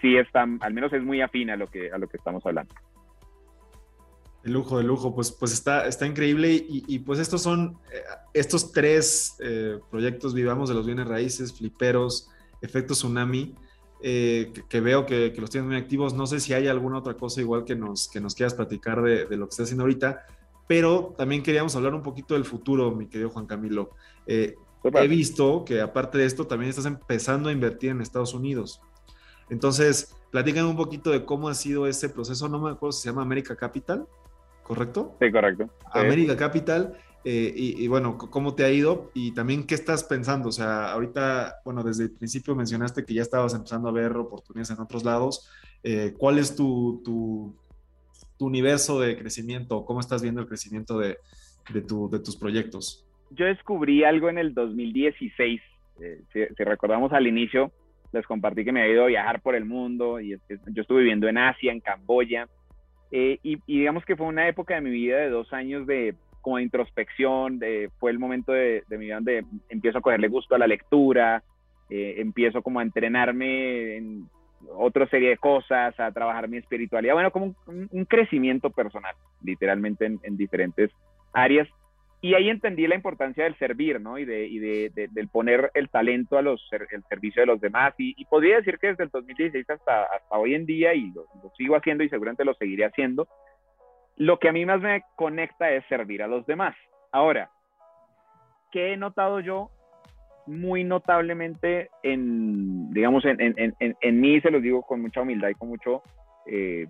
sí está, al menos es muy afín a lo que, a lo que estamos hablando. De lujo, de lujo, pues, pues está, está increíble y, pues estos son, eh, estos tres eh, proyectos, vivamos de los bienes raíces, fliperos, efecto tsunami, que, veo que, los tienes muy activos. No sé si hay alguna otra cosa igual que nos, que nos quieras platicar de, lo que estás haciendo ahorita, pero también queríamos hablar un poquito del futuro, mi querido Juan Camilo. He visto que aparte de esto también estás empezando a invertir en Estados Unidos. Entonces, platican un poquito de cómo ha sido ese proceso. No me acuerdo si se llama América Capital. ¿correcto? Sí, correcto. América Capital. Eh, y, bueno, ¿cómo te ha ido? Y también, ¿qué estás pensando? O sea, ahorita, bueno, desde el principio mencionaste que ya estabas empezando a ver oportunidades en otros lados. Eh, ¿Cuál es tu, tu, universo de crecimiento? ¿Cómo estás viendo el crecimiento de, de, tu, de tus proyectos? Yo descubrí algo en el 2016. Eh, si, recordamos al inicio, les compartí que me había ido a viajar por el mundo y yo estuve viviendo en Asia, en Camboya, eh, y, digamos que fue una época de mi vida de dos años de como introspección, fue el momento de, mi vida donde empiezo a cogerle gusto a la lectura, eh, empiezo como a entrenarme en otra serie de cosas, a trabajar mi espiritualidad, bueno, como un, crecimiento personal, literalmente en diferentes áreas. Y ahí entendí la importancia del servir, ¿no? Y, de, y de, del poner el talento a los, el servicio de los demás. Y, podría decir que desde el 2016 hasta, hasta hoy en día, y lo, sigo haciendo y seguramente lo seguiré haciendo, lo que a mí más me conecta es servir a los demás. Ahora, ¿qué he notado yo muy notablemente en, digamos, en, en, en, en mí, se los digo con mucha humildad y con mucho, eh,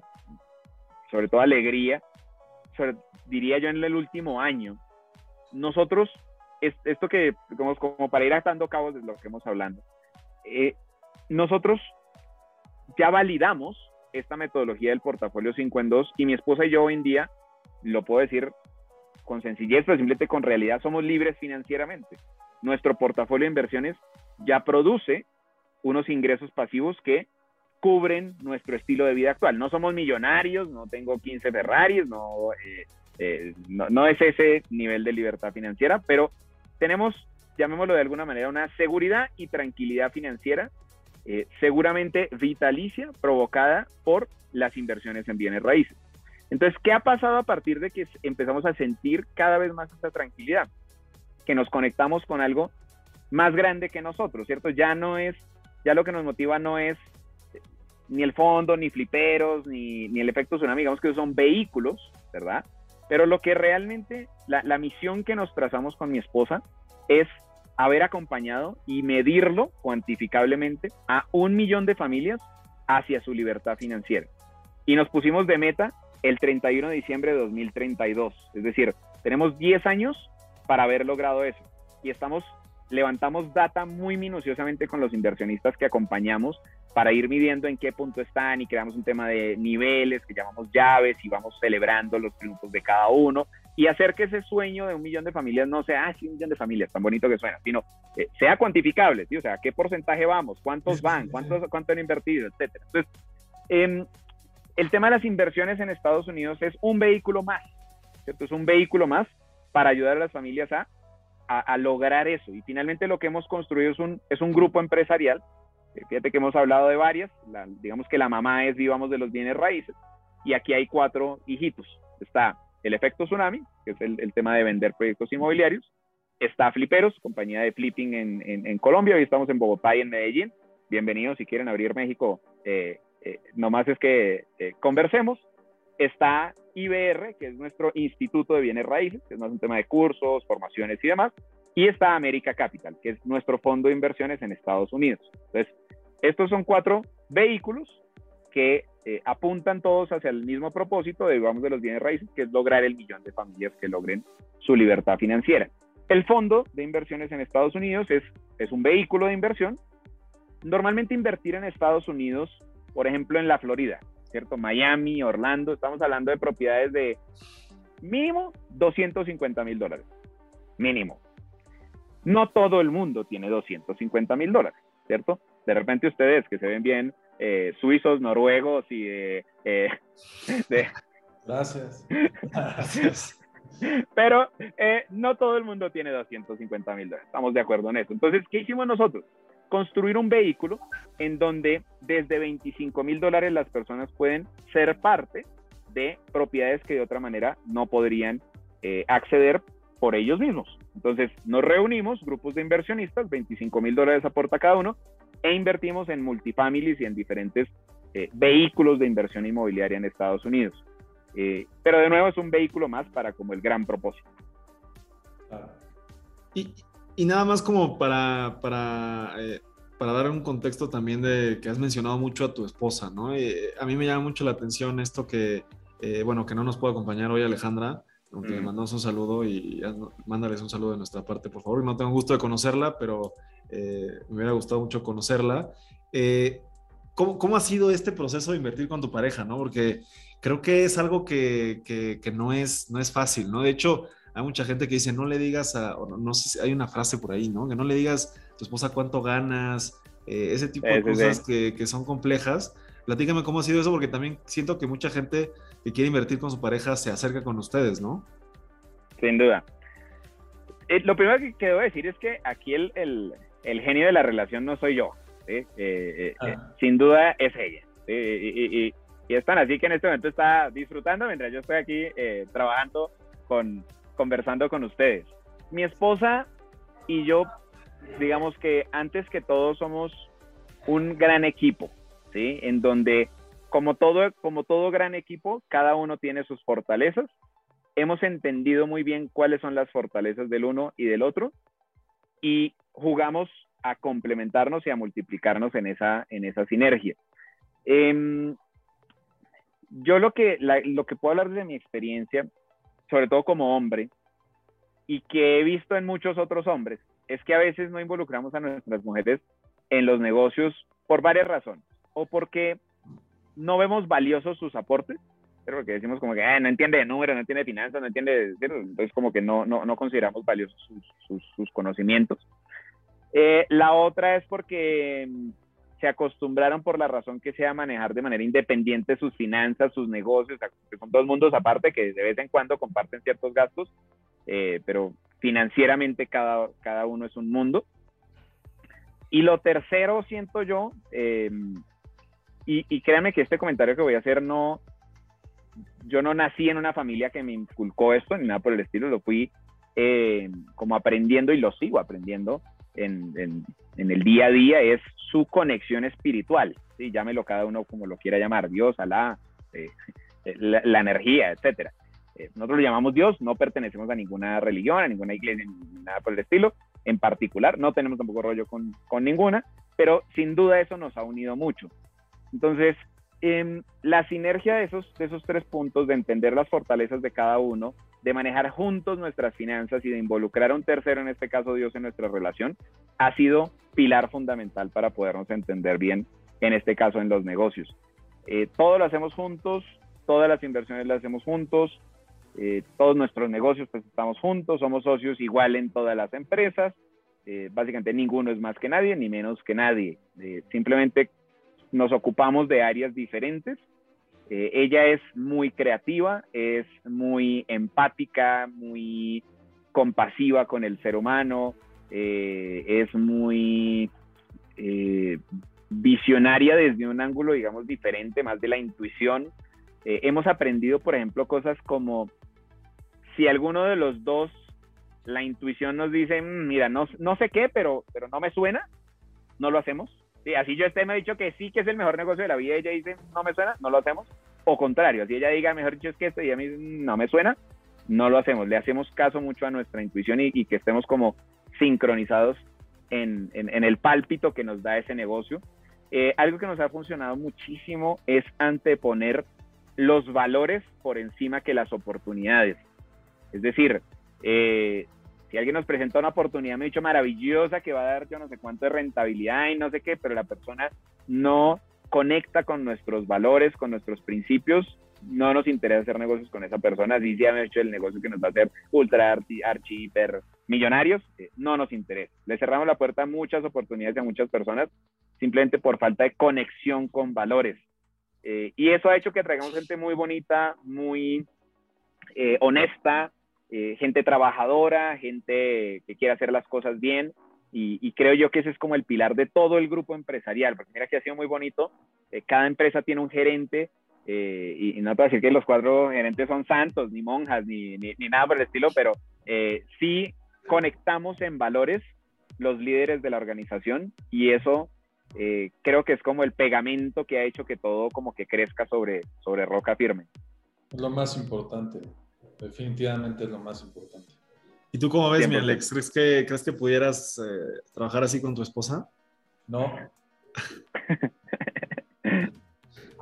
sobre todo alegría, diría yo en el último año, nosotros, esto que, como, como para ir atando cabos de lo que hemos hablando, eh, nosotros ya validamos esta metodología del portafolio 5 en 2 y mi esposa y yo hoy en día, lo puedo decir con sencillez, pero simplemente con realidad, somos libres financieramente. Nuestro portafolio de inversiones ya produce unos ingresos pasivos que cubren nuestro estilo de vida actual. No somos millonarios, no tengo 15 Ferraris, no eh, eh, no, es ese nivel de libertad financiera, pero tenemos, llamémoslo de alguna manera, una seguridad y tranquilidad financiera, eh, seguramente vitalicia, provocada por las inversiones en bienes raíces. Entonces, ¿qué ha pasado a partir de que empezamos a sentir cada vez más esta tranquilidad? Que nos conectamos con algo más grande que nosotros, ¿cierto? Ya no es, ya lo que nos motiva no es ni el fondo, ni fliperos, ni, ni el efecto tsunami, digamos que son vehículos, ¿verdad? Pero lo que realmente, la, misión que nos trazamos con mi esposa es haber acompañado y medirlo cuantificablemente a un millón de familias hacia su libertad financiera. Y nos pusimos de meta el 31 de diciembre de 2032. Es decir, tenemos 10 años para haber logrado eso. Y estamos levantamos data muy minuciosamente con los inversionistas que acompañamos para ir midiendo en qué punto están y creamos un tema de niveles que llamamos llaves y vamos celebrando los triunfos de cada uno y hacer que ese sueño de un millón de familias no sea, ah, sí, un millón de familias, tan bonito que suena, sino eh, sea cuantificable, ¿sí? o sea, qué porcentaje vamos, cuántos van, cuántos, cuánto han invertido, etcétera. Entonces, em, el tema de las inversiones en Estados Unidos es un vehículo más, ¿cierto? Es un vehículo más para ayudar a las familias a a, lograr eso. Y finalmente lo que hemos construido es un, es un grupo empresarial. Eh, fíjate que hemos hablado de varias. digamos que la mamá es Vivamos de los Bienes Raíces. Y aquí hay cuatro hijitos. Está el efecto tsunami, que es el, tema de vender proyectos inmobiliarios. Está Fliperos, compañía de flipping en, en, Colombia. Hoy estamos en Bogotá y en Medellín. Bienvenidos si quieren abrir México. Eh, eh, nomás es que conversemos. Está IBR, que es nuestro Instituto de Bienes Raíces, que es más un tema de cursos, formaciones y demás. Y está América Capital, que es nuestro fondo de inversiones en Estados Unidos. Entonces, estos son cuatro vehículos que eh, apuntan todos hacia el mismo propósito de, de los bienes raíces, que es lograr el millón de familias que logren su libertad financiera. El fondo de inversiones en Estados Unidos es, es un vehículo de inversión. Normalmente invertir en Estados Unidos, por ejemplo, en la Florida, ¿cierto? Miami, Orlando, estamos hablando de propiedades de mínimo 250 mil dólares, mínimo. No todo el mundo tiene 250 mil dólares, ¿cierto? De repente ustedes que se ven bien eh, suizos, noruegos y eh, de... Gracias. Gracias. Pero eh, no todo el mundo tiene 250 mil dólares, estamos de acuerdo en eso. Entonces, ¿qué hicimos nosotros? Construir un vehículo en donde desde 25 mil dólares las personas pueden ser parte de propiedades que de otra manera no podrían eh, acceder por ellos mismos. Entonces nos reunimos, grupos de inversionistas, 25 mil dólares aporta cada uno, e invertimos en multifamilies y en diferentes eh, vehículos de inversión inmobiliaria en Estados Unidos. Eh, pero de nuevo es un vehículo más para como el gran propósito. Y, y nada más como para, para, eh, para, dar un contexto también de que has mencionado mucho a tu esposa, ¿no? Eh, a mí me llama mucho la atención esto que, eh, bueno, que no nos puede acompañar hoy Alejandra, aunque le mm. mandamos un saludo y mándales un saludo de nuestra parte, por favor. No tengo gusto de conocerla, pero me hubiera gustado mucho conocerla. ¿cómo, ¿cómo, ha sido este proceso de invertir con tu pareja, no? Porque creo que es algo que, que, que no, es, no es fácil, ¿no? De hecho, hay mucha gente que dice, no le digas a, no sé si hay una frase por ahí, ¿no? Que no le digas a tu esposa cuánto ganas, eh, ese tipo de cosas Que, que, son complejas. Platícame cómo ha sido eso, porque también siento que mucha gente que quiere invertir con su pareja se acerca con ustedes, ¿no? Sin duda. Eh, lo primero que quiero decir es que aquí el, el, el, genio de la relación no soy yo. Eh, ah. sin duda es ella. Y, y, y, es tan así que en este momento está disfrutando mientras yo estoy aquí trabajando con, conversando con ustedes. Mi esposa y yo, digamos que antes que todo somos un gran equipo, ¿sí? En donde, como todo, como todo gran equipo, cada uno tiene sus fortalezas. Hemos entendido muy bien cuáles son las fortalezas del uno y del otro y jugamos a complementarnos y a multiplicarnos en esa, en esa sinergia. Em, yo lo que, lo que puedo hablar de mi experiencia sobre todo como hombre, y que he visto en muchos otros hombres, es que a veces no involucramos a nuestras mujeres en los negocios por varias razones. O porque no vemos valiosos sus aportes, pero porque decimos como que no entiende de números, no entiende de finanzas, no entiende, entonces como que no, no, no consideramos valiosos sus, sus, conocimientos. Eh, la otra es porque se acostumbraron por la razón que sea a manejar de manera independiente sus finanzas, sus negocios, que son dos mundos aparte que de vez en cuando comparten ciertos gastos, eh, pero financieramente cada, cada uno es un mundo. Y lo tercero, siento yo, eh, y, y créanme que este comentario que voy a hacer no, yo no nací en una familia que me inculcó esto ni nada por el estilo, lo fui eh, como aprendiendo y lo sigo aprendiendo en, el día a día es su conexión espiritual, ¿sí? llámelo cada uno como lo quiera llamar, Dios, Alá, eh, la, energía, etc. Eh, nosotros lo llamamos Dios, no pertenecemos a ninguna religión, a ninguna iglesia, nada por el estilo, en particular, no tenemos tampoco rollo con, ninguna, pero sin duda eso nos ha unido mucho. Entonces, em, la sinergia de esos, de esos tres puntos, de entender las fortalezas de cada uno, de manejar juntos nuestras finanzas y de involucrar a un tercero, en este caso Dios, en nuestra relación, ha sido pilar fundamental para podernos entender bien, en este caso en los negocios. Eh, todo lo hacemos juntos, todas las inversiones las hacemos juntos, eh, todos nuestros negocios pues estamos juntos, somos socios igual en todas las empresas, eh, básicamente ninguno es más que nadie, ni menos que nadie, simplemente nos ocupamos de áreas diferentes eh, ella es muy creativa, es muy empática, muy compasiva con el ser humano, eh, es muy eh, visionaria desde un ángulo, digamos, diferente, más de la intuición. hemos aprendido, por ejemplo, cosas como si alguno de los dos, la intuición nos dice, mm, mira, no, no sé qué, pero, pero no me suena, no lo hacemos Sí, así yo esté me ha dicho que sí que es el mejor negocio de la vida y ella dice, no me suena, no lo hacemos. O contrario, así ella diga, mejor dicho es que esto y a mí no me suena, no lo hacemos. Le hacemos caso mucho a nuestra intuición y, que estemos como sincronizados en, el pálpito que nos da ese negocio. Eh, algo que nos ha funcionado muchísimo es anteponer los valores por encima que las oportunidades. Es decir, eh, si alguien nos presenta una oportunidad, me ha dicho maravillosa, que va a dar yo no sé cuánto de rentabilidad y no sé qué, pero la persona no conecta con nuestros valores, con nuestros principios, no nos interesa hacer negocios con esa persona, ya me ha hecho el negocio que nos va a hacer ultra archi, hiper millonarios, eh, no nos interesa. Le cerramos la puerta a muchas oportunidades a muchas personas simplemente por falta de conexión con valores. Eh, y eso ha hecho que traigamos gente muy bonita, muy eh, honesta, eh, gente trabajadora, gente que quiere hacer las cosas bien. Y, creo yo que ese es como el pilar de todo el grupo empresarial, porque mira que ha sido muy bonito. Eh, cada empresa tiene un gerente eh, y, no te voy a decir que los cuatro gerentes son santos, ni monjas, ni, ni, nada por el estilo, pero sí conectamos en valores los líderes de la organización y eso creo que es como el pegamento que ha hecho que todo como que crezca sobre, sobre roca firme. Es lo más importante. Definitivamente es lo más importante. ¿Y tú cómo ves, mi Alex? ¿Crees que, ¿Crees que pudieras eh, trabajar así con tu esposa? No.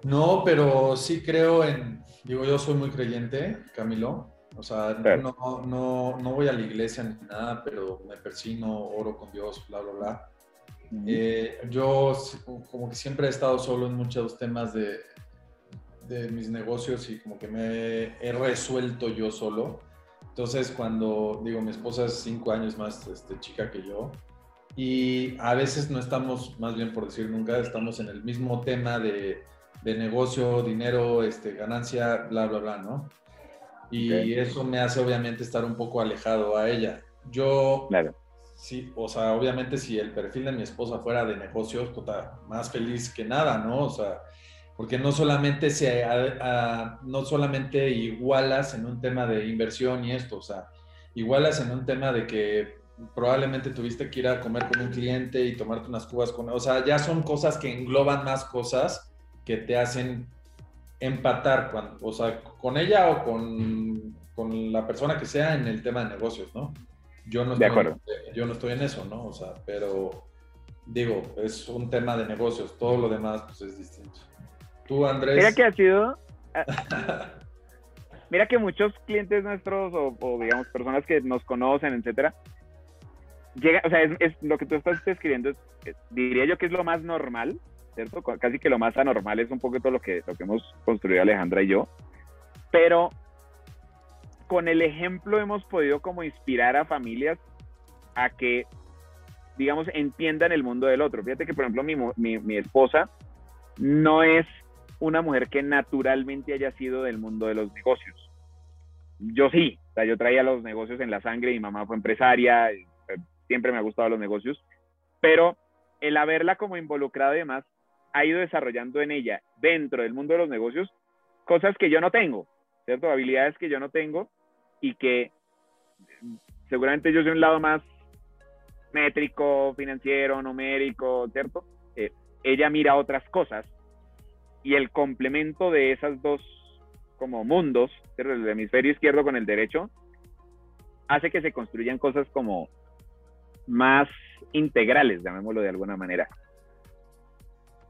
no, pero sí creo en, digo, yo soy muy creyente, Camilo. O sea, no, no, no, voy a la iglesia ni nada, pero me persino, oro con Dios, bla, bla, bla. Eh, yo como que siempre he estado solo en muchos temas de, de mis negocios y como que me he resuelto yo solo. Entonces, cuando digo, mi esposa es cinco años más este, chica que yo, y a veces no estamos, más bien por decir nunca, estamos en el mismo tema de, de negocio, dinero, este, ganancia, bla, bla, bla, ¿no? Y eso me hace obviamente estar un poco alejado a ella. Yo, claro. sí, o sea, obviamente si el perfil de mi esposa fuera de negocios, puta, más feliz que nada, ¿no? O sea, porque no solamente, se, no solamente igualas en un tema de inversión y esto, o sea, igualas en un tema de que probablemente tuviste que ir a comer con un cliente y tomarte unas cubas con, o sea, ya son cosas que engloban más cosas que te hacen empatar, cuando, o sea, con ella o con, con la persona que sea en el tema de negocios, ¿no? Yo no, estoy, yo no estoy en eso, ¿no? O sea, pero digo, es un tema de negocios, todo lo demás pues es distinto. Tú, Andrés. Mira que ha sido. mira que muchos clientes nuestros, o, digamos, personas que nos conocen, etcétera, llega, o sea, es, lo que tú estás describiendo, diría yo que es lo más normal, ¿cierto? Casi que lo más anormal es un poquito lo que, lo que hemos construido Alejandra y yo, pero con el ejemplo hemos podido como inspirar a familias a que, digamos, entiendan el mundo del otro. Fíjate que, por ejemplo, mi, mi, mi esposa no es una mujer que naturalmente haya sido del mundo de los negocios. Yo sí, o sea, yo traía los negocios en la sangre, mi mamá fue empresaria, eh, siempre me ha gustado los negocios, pero el haberla como involucrada además ha ido desarrollando en ella, dentro del mundo de los negocios, cosas que yo no tengo, ¿cierto? Habilidades que yo no tengo y que seguramente yo soy un lado más métrico, financiero, numérico, ¿cierto? Eh, ella mira otras cosas y el complemento de esas dos como mundos, el hemisferio izquierdo con el derecho, hace que se construyan cosas como más integrales, llamémoslo de alguna manera.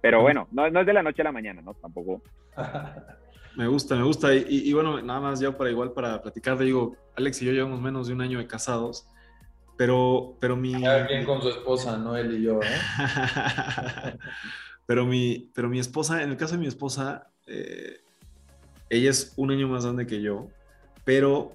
Pero bueno, no, no es de la noche a la mañana, ¿no? Tampoco. Me gusta, me gusta. Y, y, bueno, nada más ya para igual para platicar, digo, Alex y yo llevamos menos de un año de casados, pero, pero mi... Cada quien con su esposa, no él y yo, ¿eh? pero, mi, pero mi esposa, en el caso de mi esposa, eh, ella es un año más grande que yo, pero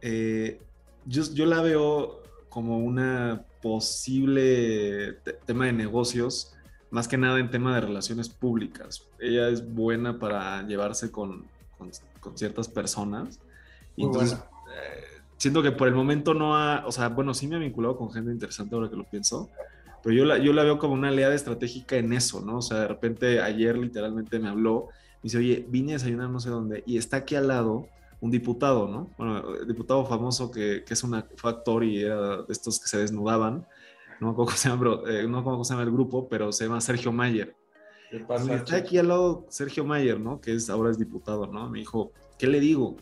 eh, yo, yo, la veo como una posible tema de negocios más que nada en tema de relaciones públicas. Ella es buena para llevarse con, con, ciertas personas. Y entonces, eh, siento que por el momento no ha, o sea, bueno, sí me ha vinculado con gente interesante ahora que lo pienso, pero yo la, yo la veo como una aliada estratégica en eso, ¿no? O sea, de repente ayer literalmente me habló, y dice, oye, vine a desayunar no sé dónde, y está aquí al lado un diputado, ¿no? Bueno, diputado famoso que, que es un actor y era de estos que se desnudaban, no me acuerdo cómo se llama, eh, no cómo se llama el grupo, pero se llama Sergio Mayer. ¿Qué pasa, está aquí al lado Sergio Mayer, ¿no? Que es, ahora es diputado, ¿no? Me dijo, ¿qué le digo?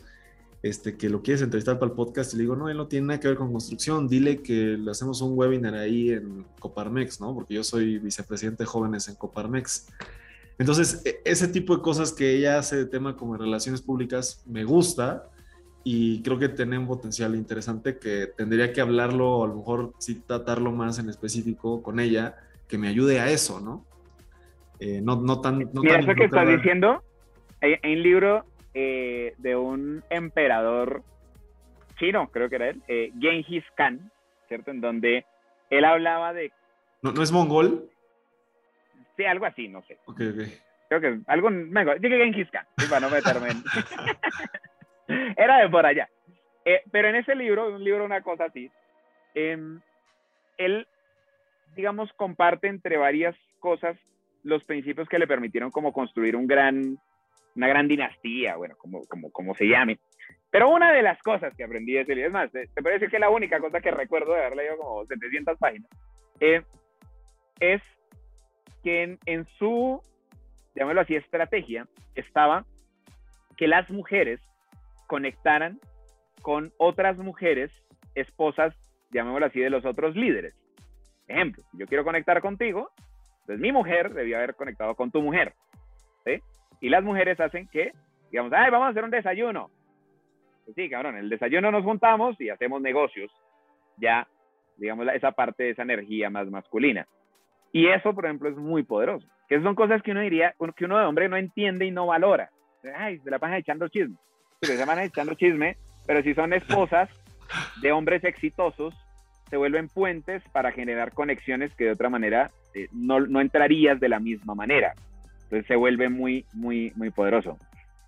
Este, que lo quieres entrevistar para el podcast y le digo, no, él no tiene nada que ver con construcción, dile que le hacemos un webinar ahí en Coparmex, ¿no? Porque yo soy vicepresidente de jóvenes en Coparmex. Entonces, e, ese tipo de cosas que ella hace de tema como relaciones públicas me gusta, y creo que tiene un potencial interesante que tendría que hablarlo, a lo mejor sí tratarlo más en específico con ella, que me ayude a eso, ¿no? Eh, no, no tan... No Mira, eso que estás diciendo, hay, un libro eh, de un emperador chino, creo que era él, eh, Genghis Khan, ¿cierto? En donde él hablaba de... ¿No, ¿no es mongol? Sí, algo así, no sé. Ok, ok. Creo que algo... Dije Genghis Khan, para no meterme en... Era de por allá. Eh, pero en ese libro, un libro, una cosa así, em, él, digamos, comparte entre varias cosas los principios que le permitieron como construir un gran, una gran dinastía, bueno, como, como, como se llame. Pero una de las cosas que aprendí de ese libro, es más, te, parece que la única cosa que recuerdo de haber leído como 700 páginas, eh, es que en, en su, llamémoslo así, estrategia, estaba que las mujeres conectaran con otras mujeres, esposas, llamémoslo así, de los otros líderes. Ejemplo, yo quiero conectar contigo, entonces mi mujer debió haber conectado con tu mujer. ¿sí? Y las mujeres hacen que, digamos, ay, vamos a hacer un desayuno. Pues sí, cabrón, el desayuno nos juntamos y hacemos negocios. Ya, digamos, esa parte de esa energía más masculina. Y eso, por ejemplo, es muy poderoso. Que son cosas que uno diría, que uno de hombre no entiende y no valora. Ay, se la pasan echando chismes se llaman echando chisme, pero si son esposas de hombres exitosos, se vuelven puentes para generar conexiones que de otra manera eh, no, no, entrarías de la misma manera. Se vuelve muy, muy, muy poderoso.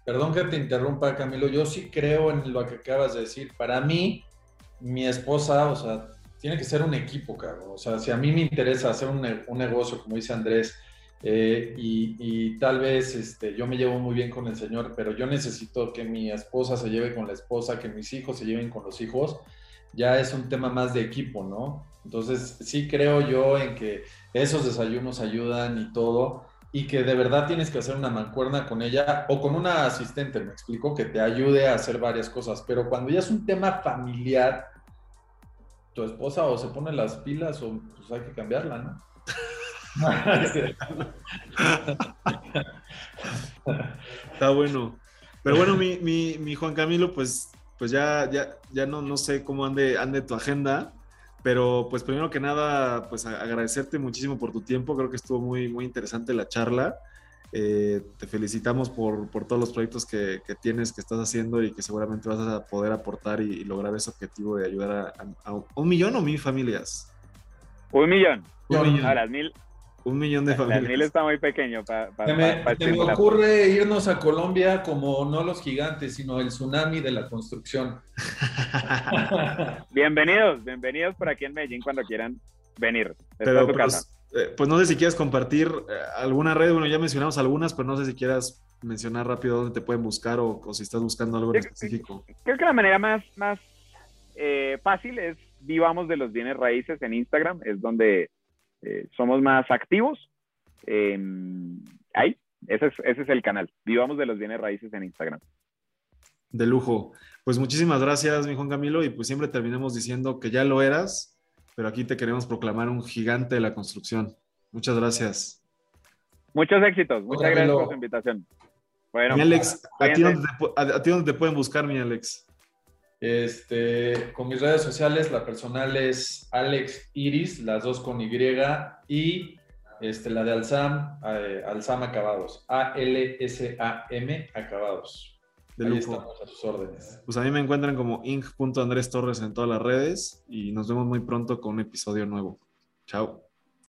Perdón que te interrumpa, Camilo. Yo sí creo en lo que acabas de decir. Para mí, mi esposa, o sea, tiene que ser un equipo, cabrón. O sea, si a mí me interesa hacer un, un negocio, como dice Andrés, eh, y, tal vez este, yo me llevo muy bien con el Señor, pero yo necesito que mi esposa se lleve con la esposa, que mis hijos se lleven con los hijos. Ya es un tema más de equipo, ¿no? Entonces, sí creo yo en que esos desayunos ayudan y todo, y que de verdad tienes que hacer una mancuerna con ella o con una asistente, me explico, que te ayude a hacer varias cosas. Pero cuando ya es un tema familiar, tu esposa o se pone las pilas o pues hay que cambiarla, ¿no? Está bueno. Pero bueno, mi, mi, Juan Camilo, pues, pues ya, ya, ya no, no sé cómo ande, ande tu agenda, pero pues primero que nada, pues agradecerte muchísimo por tu tiempo. Creo que estuvo muy, muy interesante la charla. Eh, te felicitamos por, por, todos los proyectos que, que, tienes, que estás haciendo y que seguramente vas a poder aportar y, lograr ese objetivo de ayudar a, un millón o mil familias. Un millón. Un millón. A las mil, un millón de familias. El está muy pequeño para. Pa, me, me ocurre irnos a Colombia como no los gigantes, sino el tsunami de la construcción. bienvenidos, bienvenidos por aquí en Medellín cuando quieran venir. Pero, pues, eh, pues, no sé si quieres compartir eh, alguna red. Bueno, ya mencionamos algunas, pero no sé si quieras mencionar rápido dónde te pueden buscar o, si estás buscando algo en específico. Creo que la manera más, más eh, fácil es vivamos de los bienes raíces en Instagram, es donde eh, somos más activos. ahí, ese es, ese es el canal. Vivamos de los bienes raíces en Instagram. De lujo. Pues muchísimas gracias, mi Juan Camilo, y pues siempre terminamos diciendo que ya lo eras, pero aquí te queremos proclamar un gigante de la construcción. Muchas gracias. Muchos éxitos. Muchas gracias por su invitación. Bueno, mi Alex, ¿a ti, dónde te, a, ti dónde te pueden buscar, mi Alex? Este, con mis redes sociales, la personal es Alex Iris, las dos con Y, y este, la de Alzam, eh, Alzam Acabados, A-L-S-A-M Acabados. De Ahí estamos a sus órdenes. Pues a mí me encuentran como inc.andrés Torres en todas las redes y nos vemos muy pronto con un episodio nuevo. Chao.